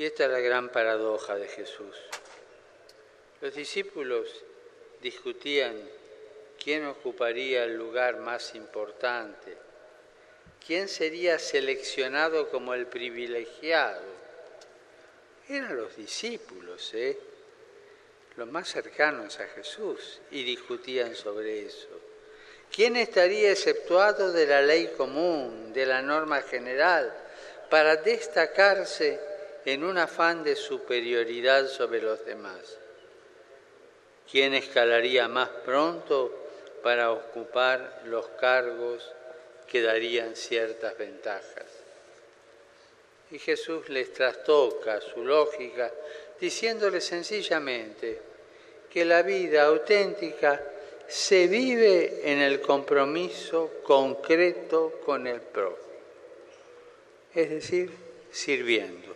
Y esta es la gran paradoja de Jesús. Los discípulos discutían quién ocuparía el lugar más importante, quién sería seleccionado como el privilegiado. Eran los discípulos, ¿eh? los más cercanos a Jesús, y discutían sobre eso. ¿Quién estaría exceptuado de la ley común, de la norma general, para destacarse en un afán de superioridad sobre los demás. ¿Quién escalaría más pronto para ocupar los cargos que darían ciertas ventajas? Y Jesús les trastoca su lógica diciéndole sencillamente que la vida auténtica se vive en el compromiso concreto con el prójimo, es decir, sirviendo.